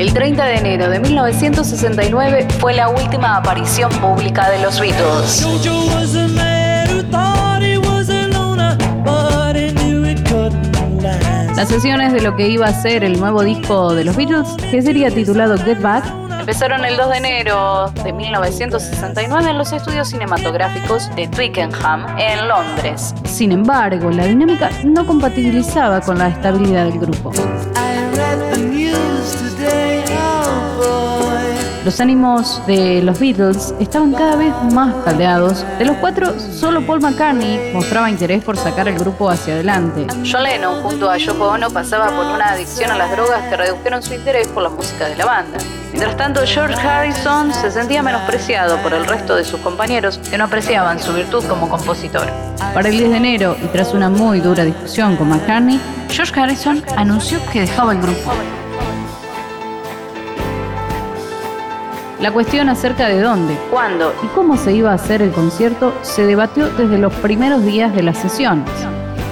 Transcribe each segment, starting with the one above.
El 30 de enero de 1969 fue la última aparición pública de los Beatles. Las sesiones de lo que iba a ser el nuevo disco de los Beatles, que sería titulado Get Back, empezaron el 2 de enero de 1969 en los estudios cinematográficos de Twickenham, en Londres. Sin embargo, la dinámica no compatibilizaba con la estabilidad del grupo. Los ánimos de los Beatles estaban cada vez más caldeados. De los cuatro, solo Paul McCartney mostraba interés por sacar el grupo hacia adelante. John Lennon, junto a Yoko Ono, pasaba por una adicción a las drogas que redujeron su interés por la música de la banda. Mientras tanto, George Harrison se sentía menospreciado por el resto de sus compañeros que no apreciaban su virtud como compositor. Para el 10 de enero, y tras una muy dura discusión con McCartney, George Harrison anunció que dejaba el grupo. La cuestión acerca de dónde, cuándo y cómo se iba a hacer el concierto se debatió desde los primeros días de las sesiones.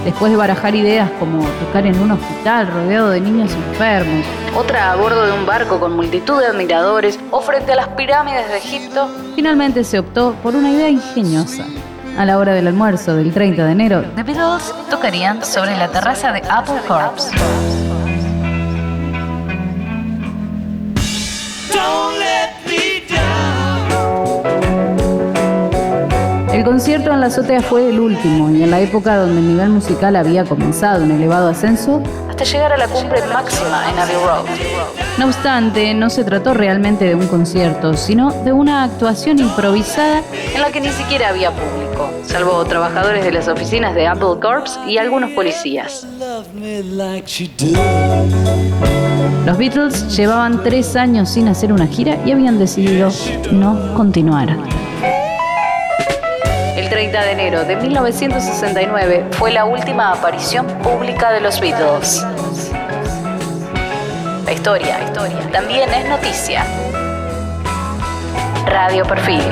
Después de barajar ideas como tocar en un hospital rodeado de niños enfermos, otra a bordo de un barco con multitud de admiradores o frente a las pirámides de Egipto, finalmente se optó por una idea ingeniosa. A la hora del almuerzo del 30 de enero, The Beatles tocarían sobre la terraza de Apple Corps. El concierto en la azotea fue el último y en la época donde el nivel musical había comenzado un elevado ascenso hasta llegar a la cumbre máxima en Abbey Road. No obstante, no se trató realmente de un concierto, sino de una actuación improvisada en la que ni siquiera había público, salvo trabajadores de las oficinas de Apple Corps y algunos policías. Los Beatles llevaban tres años sin hacer una gira y habían decidido no continuar. El 30 de enero de 1969 fue la última aparición pública de los Beatles. La historia, historia también es noticia. Radio Perfil.